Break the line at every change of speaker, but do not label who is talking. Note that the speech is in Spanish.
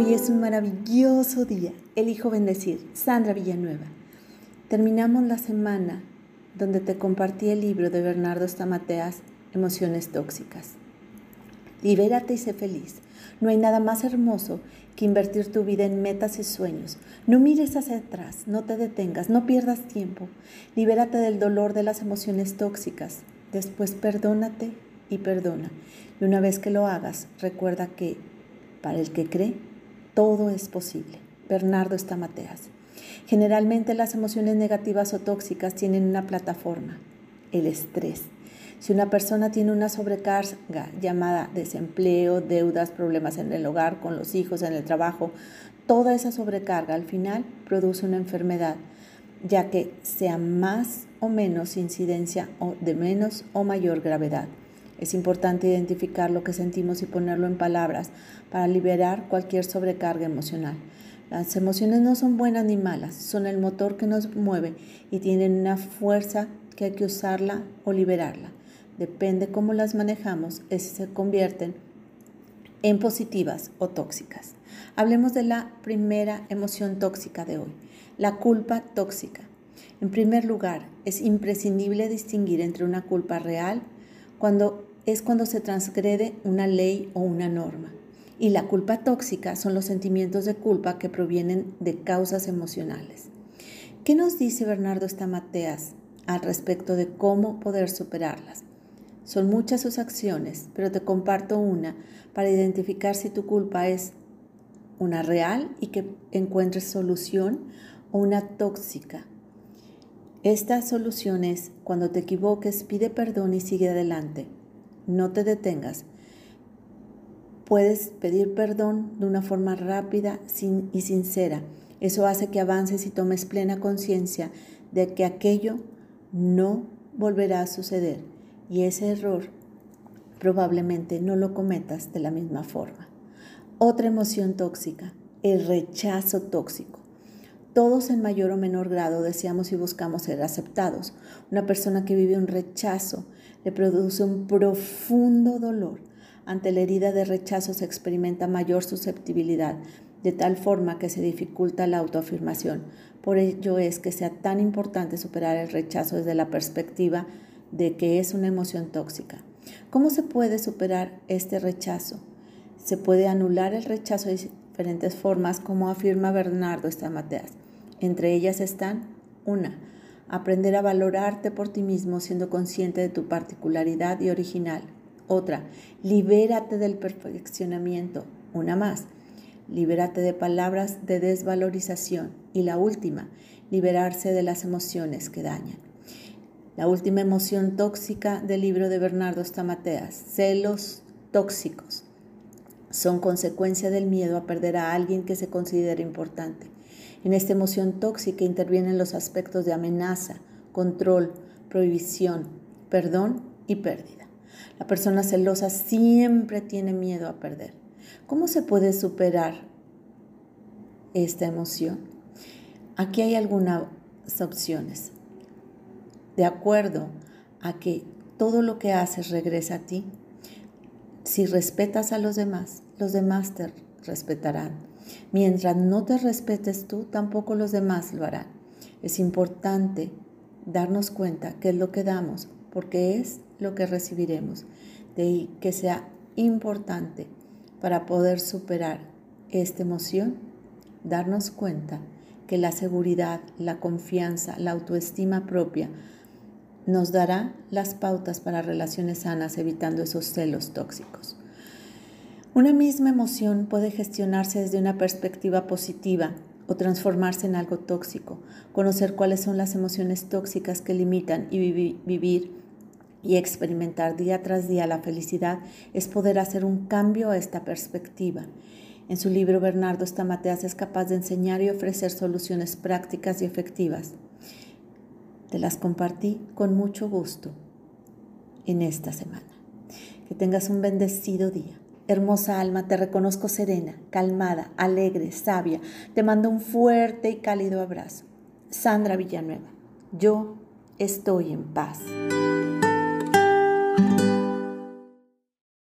Hoy es un maravilloso día. Elijo bendecir. Sandra Villanueva. Terminamos la semana donde te compartí el libro de Bernardo Stamateas, Emociones Tóxicas. Libérate y sé feliz. No hay nada más hermoso que invertir tu vida en metas y sueños. No mires hacia atrás, no te detengas, no pierdas tiempo. Libérate del dolor de las emociones tóxicas. Después perdónate y perdona. Y una vez que lo hagas, recuerda que para el que cree, todo es posible. Bernardo Estamateas. Generalmente las emociones negativas o tóxicas tienen una plataforma, el estrés. Si una persona tiene una sobrecarga llamada desempleo, deudas, problemas en el hogar, con los hijos, en el trabajo, toda esa sobrecarga al final produce una enfermedad, ya que sea más o menos incidencia o de menos o mayor gravedad. Es importante identificar lo que sentimos y ponerlo en palabras para liberar cualquier sobrecarga emocional. Las emociones no son buenas ni malas, son el motor que nos mueve y tienen una fuerza que hay que usarla o liberarla. Depende cómo las manejamos, es si se convierten en positivas o tóxicas. Hablemos de la primera emoción tóxica de hoy, la culpa tóxica. En primer lugar, es imprescindible distinguir entre una culpa real cuando es cuando se transgrede una ley o una norma. Y la culpa tóxica son los sentimientos de culpa que provienen de causas emocionales. ¿Qué nos dice Bernardo Stamateas al respecto de cómo poder superarlas? Son muchas sus acciones, pero te comparto una para identificar si tu culpa es una real y que encuentres solución o una tóxica. Esta solución es cuando te equivoques, pide perdón y sigue adelante no te detengas. Puedes pedir perdón de una forma rápida y sincera. Eso hace que avances y tomes plena conciencia de que aquello no volverá a suceder y ese error probablemente no lo cometas de la misma forma. Otra emoción tóxica, el rechazo tóxico. Todos en mayor o menor grado deseamos y buscamos ser aceptados. Una persona que vive un rechazo le produce un profundo dolor. Ante la herida de rechazo se experimenta mayor susceptibilidad, de tal forma que se dificulta la autoafirmación. Por ello es que sea tan importante superar el rechazo desde la perspectiva de que es una emoción tóxica. ¿Cómo se puede superar este rechazo? Se puede anular el rechazo de diferentes formas, como afirma Bernardo Stamateas. Entre ellas están, una, Aprender a valorarte por ti mismo siendo consciente de tu particularidad y original. Otra, libérate del perfeccionamiento. Una más, libérate de palabras de desvalorización. Y la última, liberarse de las emociones que dañan. La última emoción tóxica del libro de Bernardo Stamateas, celos tóxicos, son consecuencia del miedo a perder a alguien que se considera importante. En esta emoción tóxica intervienen los aspectos de amenaza, control, prohibición, perdón y pérdida. La persona celosa siempre tiene miedo a perder. ¿Cómo se puede superar esta emoción? Aquí hay algunas opciones. De acuerdo a que todo lo que haces regresa a ti, si respetas a los demás, los demás te respetarán. Mientras no te respetes tú, tampoco los demás lo harán. Es importante darnos cuenta qué es lo que damos, porque es lo que recibiremos. De ahí que sea importante para poder superar esta emoción, darnos cuenta que la seguridad, la confianza, la autoestima propia nos dará las pautas para relaciones sanas evitando esos celos tóxicos. Una misma emoción puede gestionarse desde una perspectiva positiva o transformarse en algo tóxico. Conocer cuáles son las emociones tóxicas que limitan y vivir y experimentar día tras día la felicidad es poder hacer un cambio a esta perspectiva. En su libro Bernardo Stamateas es capaz de enseñar y ofrecer soluciones prácticas y efectivas. Te las compartí con mucho gusto en esta semana. Que tengas un bendecido día. Hermosa alma, te reconozco serena, calmada, alegre, sabia. Te mando un fuerte y cálido abrazo. Sandra Villanueva, yo estoy en paz.